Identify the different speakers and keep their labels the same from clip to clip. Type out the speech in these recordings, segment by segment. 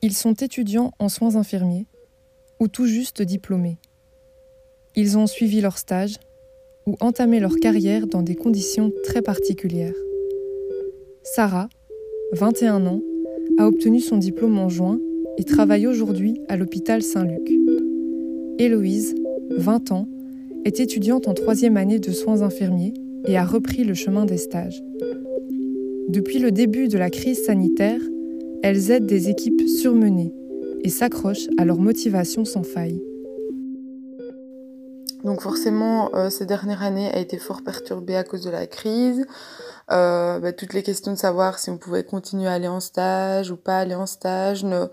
Speaker 1: Ils sont étudiants en soins infirmiers ou tout juste diplômés. Ils ont suivi leur stage ou entamé leur carrière dans des conditions très particulières. Sarah, 21 ans, a obtenu son diplôme en juin et travaille aujourd'hui à l'hôpital Saint-Luc. Héloïse, 20 ans, est étudiante en troisième année de soins infirmiers et a repris le chemin des stages. Depuis le début de la crise sanitaire, elles aident des équipes surmenées et s'accrochent à leur motivation sans faille.
Speaker 2: Donc forcément, euh, ces dernières années a été fort perturbée à cause de la crise. Euh, bah, toutes les questions de savoir si on pouvait continuer à aller en stage ou pas aller en stage. Nos,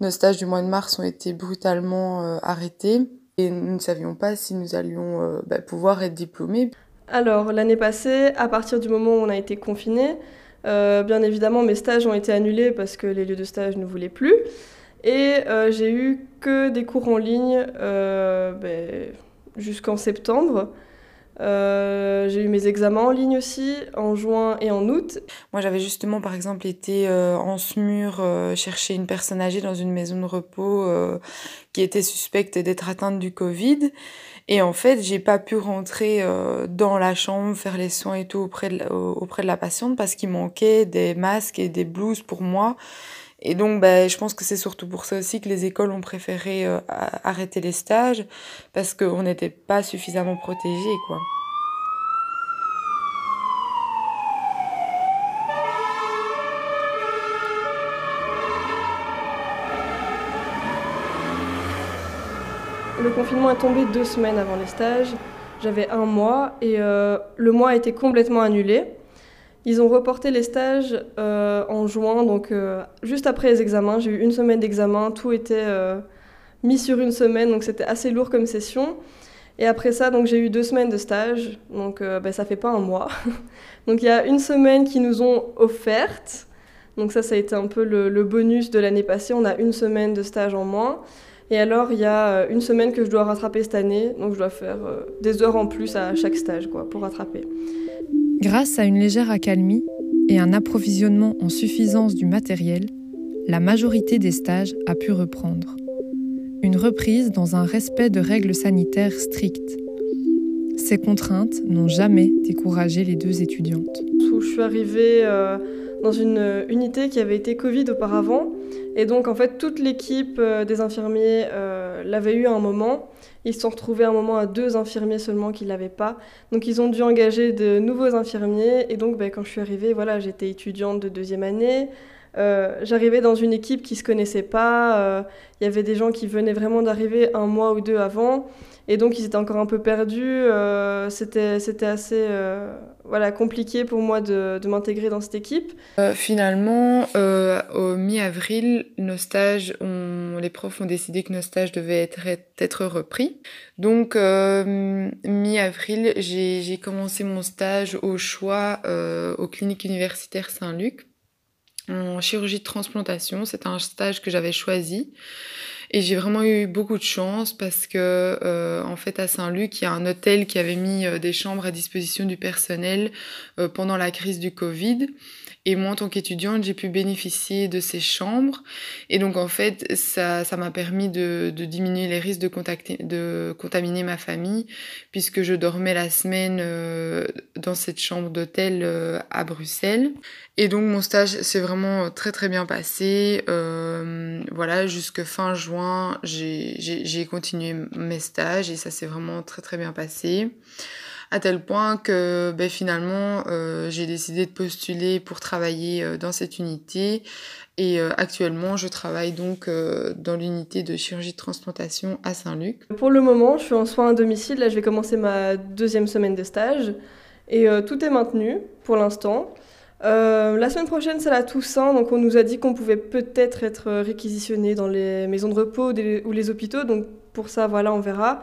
Speaker 2: nos stages du mois de mars ont été brutalement euh, arrêtés et nous ne savions pas si nous allions euh, bah, pouvoir être diplômés.
Speaker 3: Alors l'année passée, à partir du moment où on a été confiné, euh, bien évidemment mes stages ont été annulés parce que les lieux de stage ne voulaient plus. Et euh, j'ai eu que des cours en ligne ben, jusqu'en septembre. Euh, j'ai eu mes examens en ligne aussi, en juin et en août.
Speaker 2: Moi, j'avais justement, par exemple, été euh, en SMUR euh, chercher une personne âgée dans une maison de repos euh, qui était suspecte d'être atteinte du Covid. Et en fait, j'ai pas pu rentrer euh, dans la chambre, faire les soins et tout auprès de, auprès de la patiente parce qu'il manquait des masques et des blouses pour moi. Et donc, ben, je pense que c'est surtout pour ça aussi que les écoles ont préféré euh, arrêter les stages, parce qu'on n'était pas suffisamment protégés, quoi.
Speaker 3: Le confinement est tombé deux semaines avant les stages. J'avais un mois et euh, le mois a été complètement annulé. Ils ont reporté les stages euh, en juin, donc euh, juste après les examens. J'ai eu une semaine d'examen, tout était mis sur une semaine, donc c'était assez lourd comme session. Et après ça, donc j'ai eu deux semaines de stage, donc ben, ça fait pas un mois. donc il y a une semaine qui nous ont offerte, donc ça, ça a été un peu le bonus de l'année passée. On a une semaine de stage en moins. Et alors, il y a une semaine que je dois rattraper cette année, donc je dois faire des heures en plus à chaque stage quoi, pour rattraper.
Speaker 1: Grâce à une légère accalmie et un approvisionnement en suffisance du matériel, la majorité des stages a pu reprendre. Une reprise dans un respect de règles sanitaires strictes. Ces contraintes n'ont jamais découragé les deux étudiantes.
Speaker 3: Je suis arrivée euh, dans une unité qui avait été Covid auparavant, et donc en fait toute l'équipe euh, des infirmiers euh, l'avait eu à un moment. Ils se sont retrouvés un moment à deux infirmiers seulement qui ne l'avaient pas. Donc ils ont dû engager de nouveaux infirmiers. Et donc ben, quand je suis arrivée, voilà, j'étais étudiante de deuxième année. Euh, J'arrivais dans une équipe qui ne se connaissait pas. Il y avait des gens qui venaient vraiment d'arriver un mois ou deux avant. Et donc ils étaient encore un peu perdus. Euh, C'était assez euh, voilà, compliqué pour moi de, de m'intégrer dans cette équipe.
Speaker 2: Euh, finalement, au mi-avril, nos stages, les profs ont décidé que nos stages devaient être, être repris. Donc mi-avril, j'ai commencé mon stage au choix aux cliniques universitaires Saint-Luc en chirurgie de transplantation. C'était un stage que j'avais choisi. Et j'ai vraiment eu beaucoup de chance parce que, euh, en fait, à Saint-Luc, il y a un hôtel qui avait mis euh, des chambres à disposition du personnel euh, pendant la crise du Covid. Et moi, en tant qu'étudiante, j'ai pu bénéficier de ces chambres. Et donc, en fait, ça, m'a permis de, diminuer les risques de, contacter, de contaminer ma famille, puisque je dormais la semaine euh, dans cette chambre d'hôtel euh, à Bruxelles. Et donc, mon stage s'est vraiment très, très bien passé. Euh, voilà, jusque fin juin, j'ai continué mes stages et ça s'est vraiment très, très bien passé à tel point que ben, finalement euh, j'ai décidé de postuler pour travailler euh, dans cette unité et euh, actuellement je travaille donc dans l'unité de chirurgie de transplantation à Saint-Luc.
Speaker 3: Pour le moment je suis en soins à domicile, là je vais commencer ma deuxième semaine de stage et tout est maintenu pour l'instant. La semaine prochaine, c'est la Toussaint, donc on nous a dit qu'on pouvait peut-être être réquisitionné dans les maisons de repos ou les hôpitaux, donc pour ça, voilà, on verra.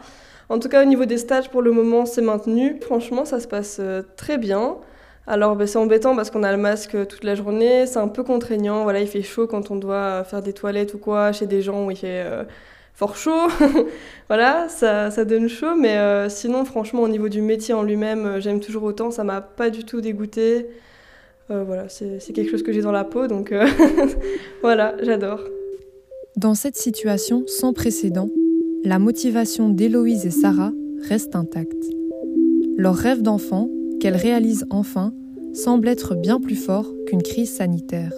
Speaker 3: En tout cas, au niveau des stages, pour le moment, c'est maintenu. Franchement, ça se passe euh, très bien. Alors, ben, c'est embêtant parce qu'on a le masque toute la journée. C'est un peu contraignant. Voilà, il fait chaud quand on doit faire des toilettes ou quoi chez des gens où il fait euh, fort chaud. voilà, ça, ça, donne chaud. Mais euh, sinon, franchement, au niveau du métier en lui-même, euh, j'aime toujours autant. Ça m'a pas du tout dégoûté. voilà, c'est quelque chose que j'ai dans la peau. Donc, voilà, j'adore.
Speaker 1: Dans cette situation sans précédent, la motivation d'Héloïse et Sarah reste intacte. Leur rêve d'enfant, qu'elles réalisent enfin, semble être bien plus fort qu'une crise sanitaire.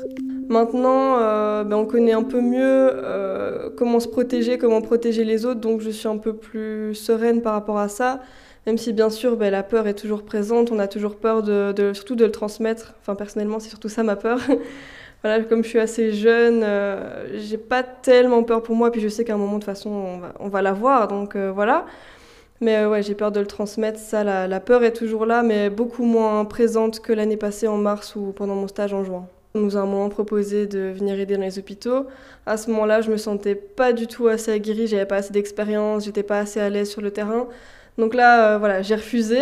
Speaker 3: Maintenant, euh, ben, on connaît un peu mieux euh, comment se protéger, comment protéger les autres, donc je suis un peu plus sereine par rapport à ça. Même si bien sûr ben, la peur est toujours présente, on a toujours peur de, surtout de le transmettre. Enfin personnellement c'est surtout ça ma peur. Voilà, comme je suis assez jeune, euh, j'ai pas tellement peur pour moi, puis je sais qu'à un moment de toute façon on va, on va l'avoir, donc voilà. Mais ouais, j'ai peur de le transmettre, ça la, la peur est toujours là, mais beaucoup moins présente que l'année passée en mars ou pendant mon stage en juin. On nous a un moment proposé de venir aider dans les hôpitaux. À ce moment-là, je me sentais pas du tout assez aguerrie, j'avais pas assez d'expérience, j'étais pas assez à l'aise sur le terrain. Donc là, euh, voilà, j'ai refusé.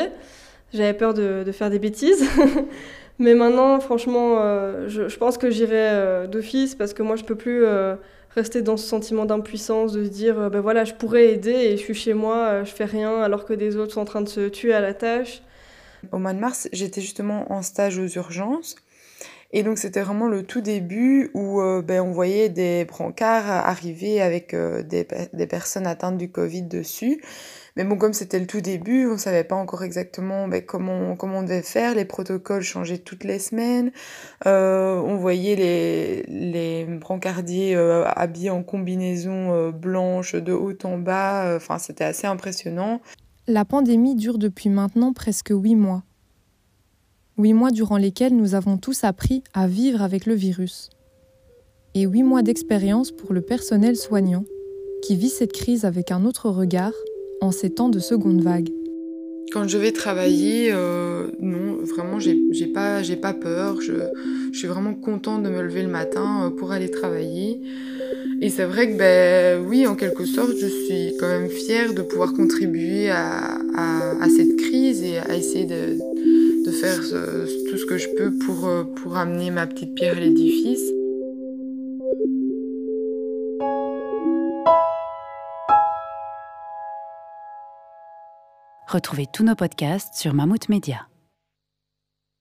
Speaker 3: J'avais peur de, faire des bêtises. Mais maintenant, franchement, euh, je, pense que j'irai euh, d'office parce que moi, je peux plus rester dans ce sentiment d'impuissance, de se dire, ben voilà, je pourrais aider et je suis chez moi, je fais rien alors que des autres sont en train de se tuer à la tâche.
Speaker 2: Au mois de mars, j'étais justement en stage aux urgences et donc c'était vraiment le tout début où euh, ben, on voyait des brancards arriver avec euh, des, des, personnes atteintes du Covid dessus. Mais bon, comme c'était le tout début, on savait pas encore exactement ben, comment, comment on devait faire. Les protocoles changeaient toutes les semaines. Euh, on voyait les, les brancardiers habillés en combinaison blanche de haut en bas. Enfin, c'était assez impressionnant.
Speaker 1: La pandémie dure depuis maintenant presque huit mois huit mois durant lesquels nous avons tous appris à vivre avec le virus, et huit mois d'expérience pour le personnel soignant, qui vit cette crise avec un autre regard en ces temps de seconde vague.
Speaker 2: Quand je vais travailler, euh, non, vraiment, j'ai pas, pas peur. Je, suis vraiment contente de me lever le matin euh, pour aller travailler. Et c'est vrai que, ben, oui, en quelque sorte, je suis quand même fière de pouvoir contribuer à, à cette crise et à essayer de, de faire tout ce que je peux pour, euh, pour amener ma petite pierre à l'édifice.
Speaker 4: Retrouvez tous nos podcasts sur Mammouth Media.